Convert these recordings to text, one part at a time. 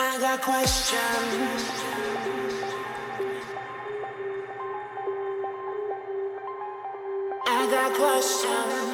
I got questions. I got questions.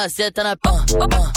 na seta na pão.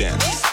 I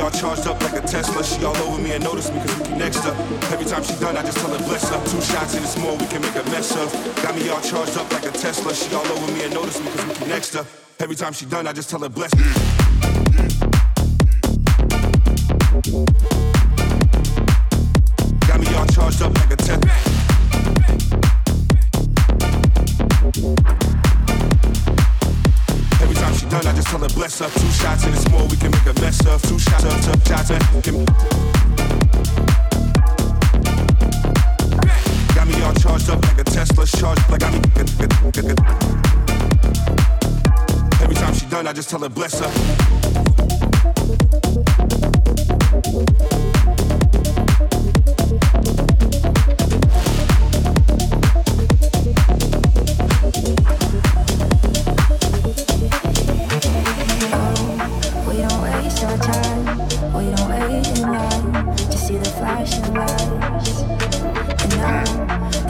All charged up like a Tesla. She all over me and notice me cause we next up. Every time she done, I just tell her bless up. Two shots and it's more, we can make a mess of. Got me all charged up like a Tesla. She all over me and notice me cause we next up. Every time she done, I just tell her bless.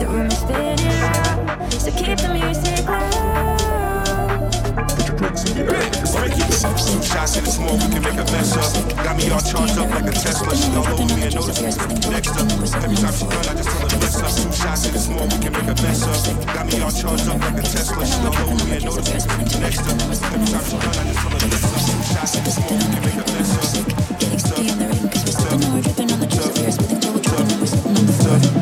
Room is spinning round, so keep the music Two shots and it's more, we can make a mess up. Got me all charged up like a Tesla. She don't hold me and notice next up. Every time she done, I just tell her bless up. Two shots and it's more, we can make a mess up. Got me all charged up like a Tesla. She don't hold me and notice next up. Every time she done, I just tell her bless up. Two shots and it's more, we can make a mess up. Getting sticky in the ring, cause we're sipping and we're dripping on the juice. We're spilling till we're dripping and we're sitting on the floor.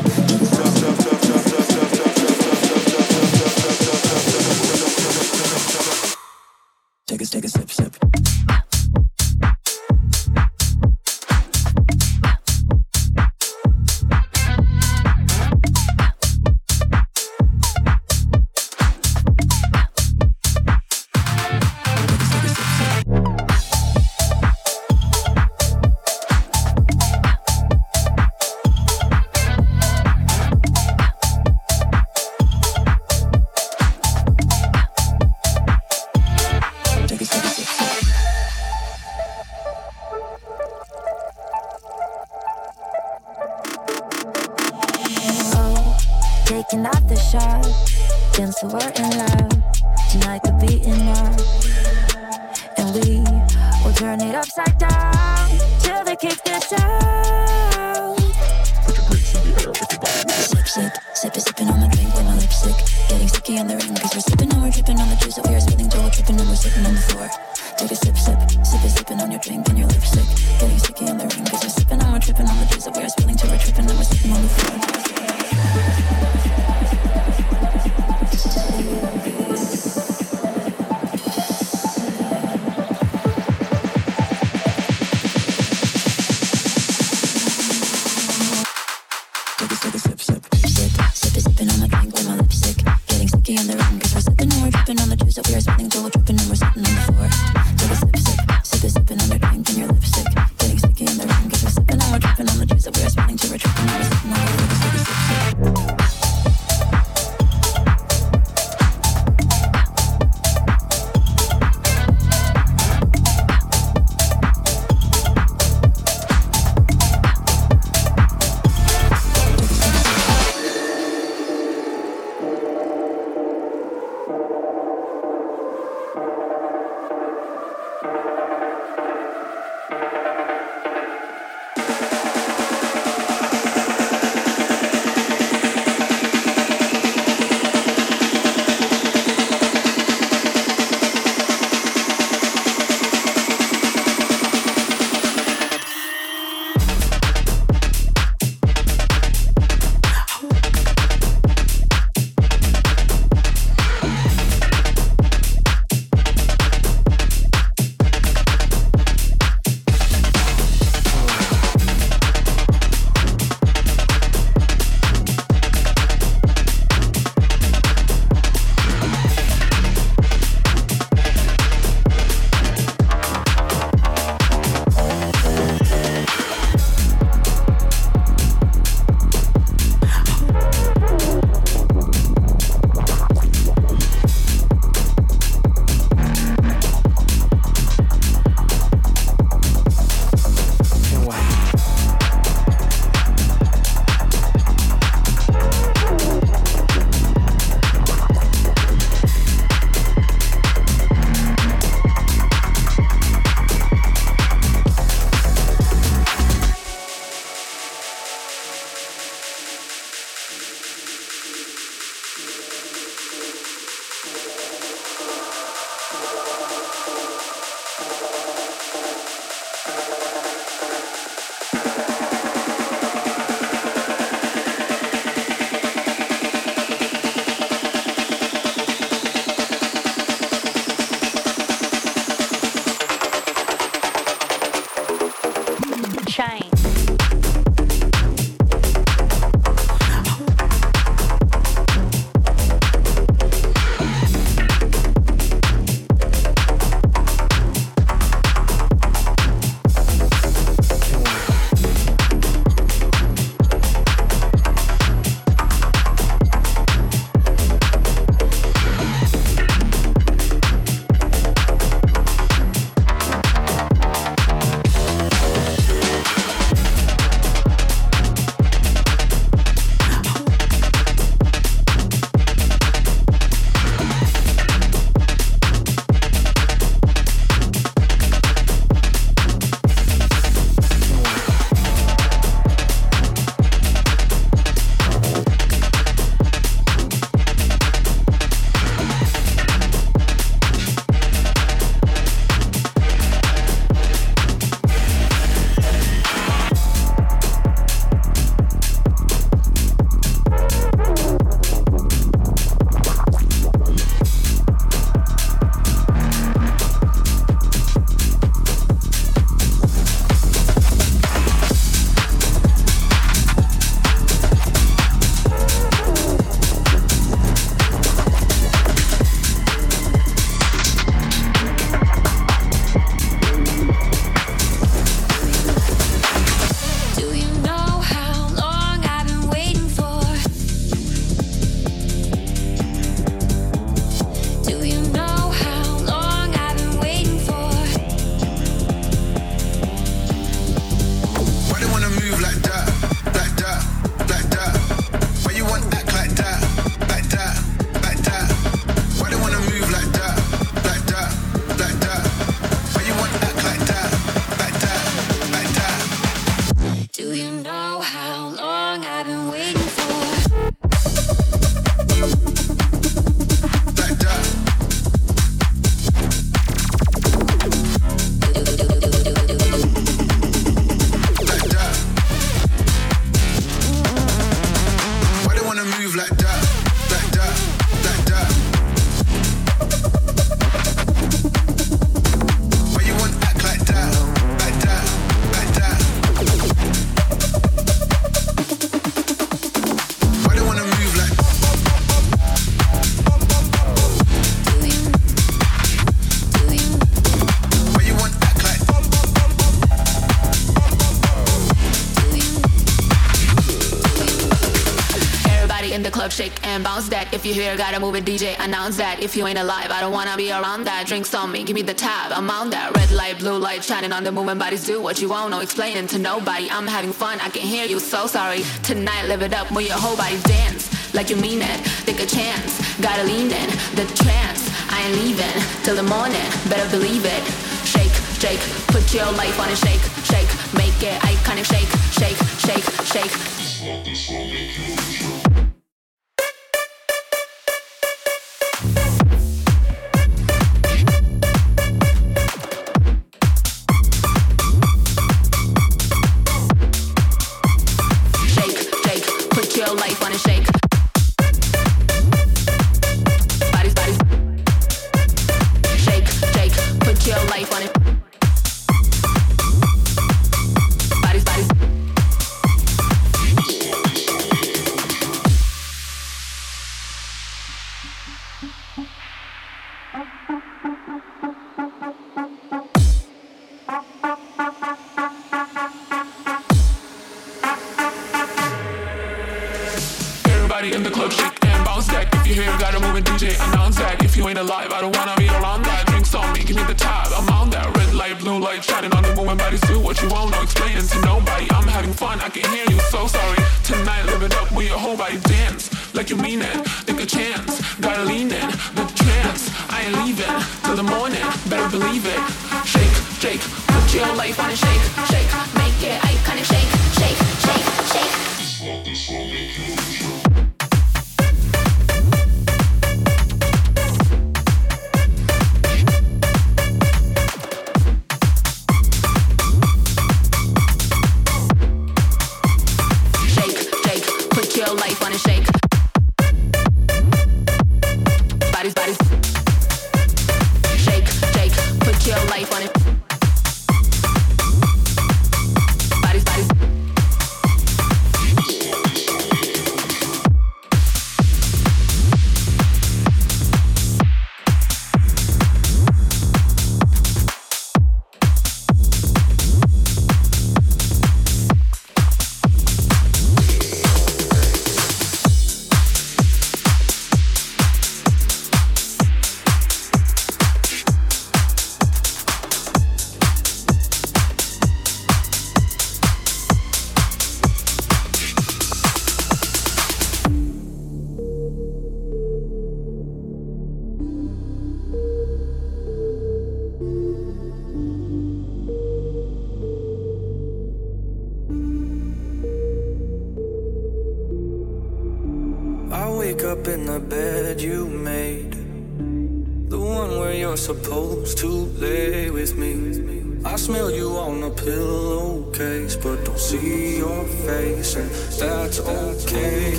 If you hear, gotta move it, DJ, announce that. If you ain't alive, I don't wanna be around that. Drinks on me, give me the tab, I'm on that. Red light, blue light, shining on the moving bodies do what you want, no explaining to nobody. I'm having fun, I can hear you, so sorry. Tonight, live it up, move your whole body dance like you mean it. Take a chance, gotta lean in the trance. I ain't leaving till the morning, better believe it. Shake, shake, put your life on it. shake, shake, make it iconic. Shake, shake, shake, shake.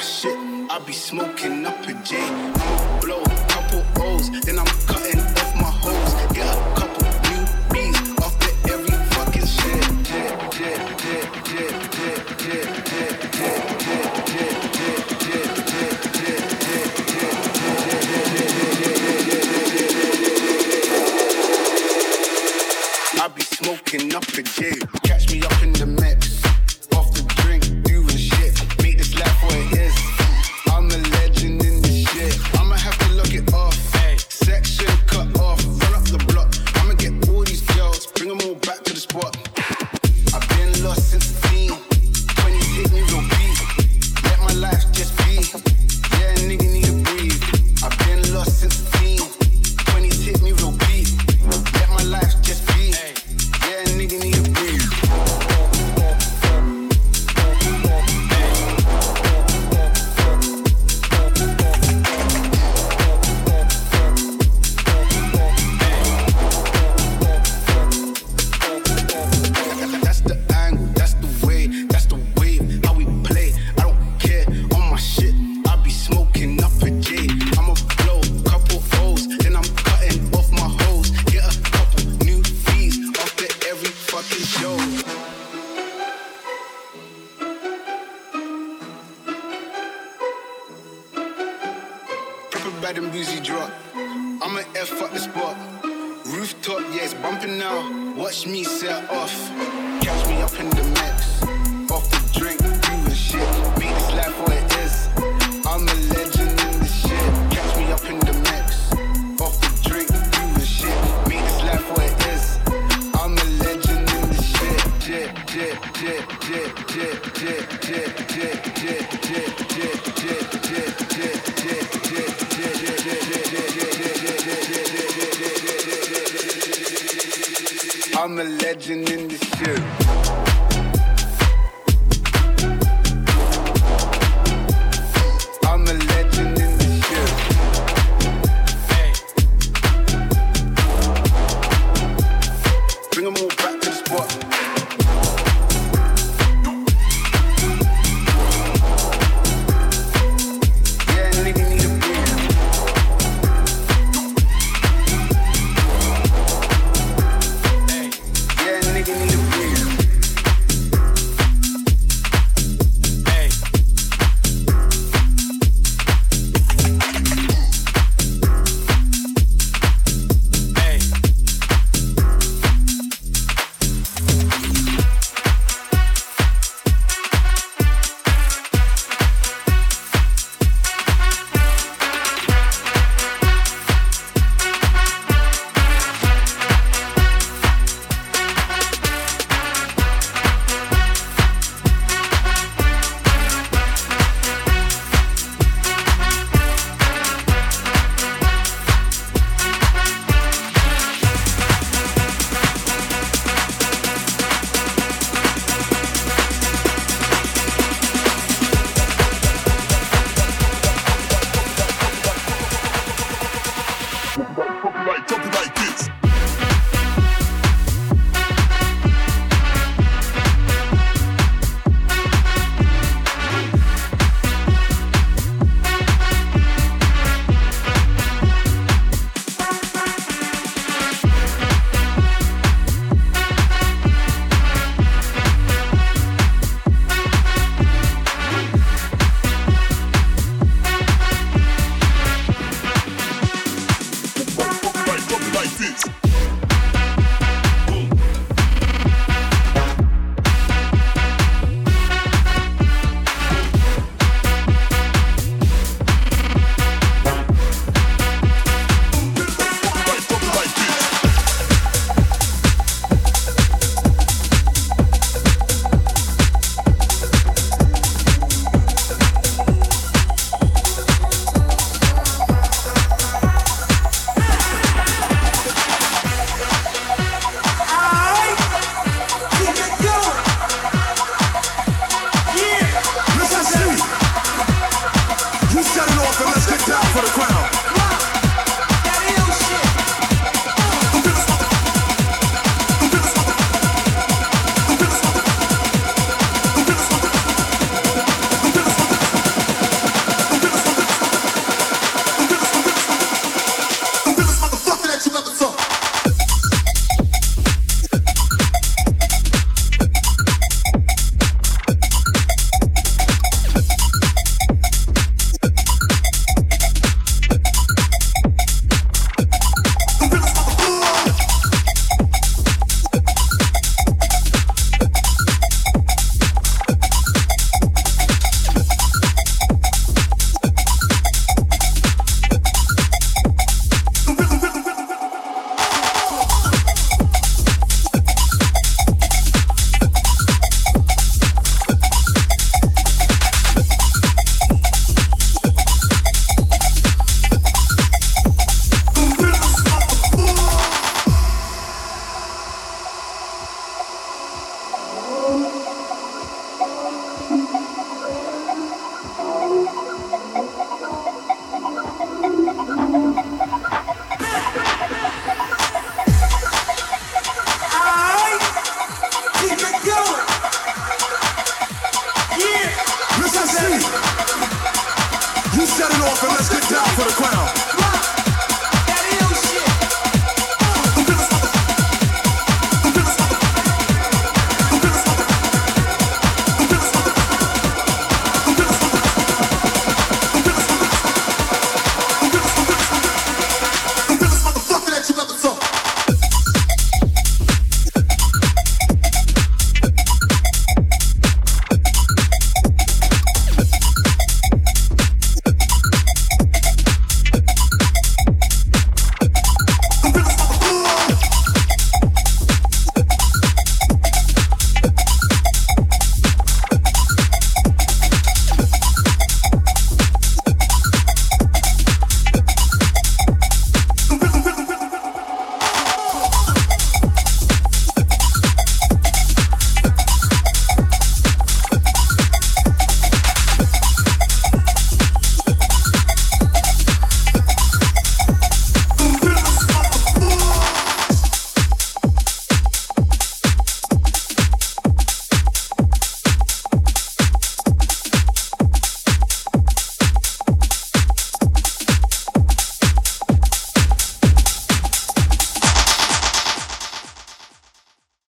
Shit. I'm a legend in this shit.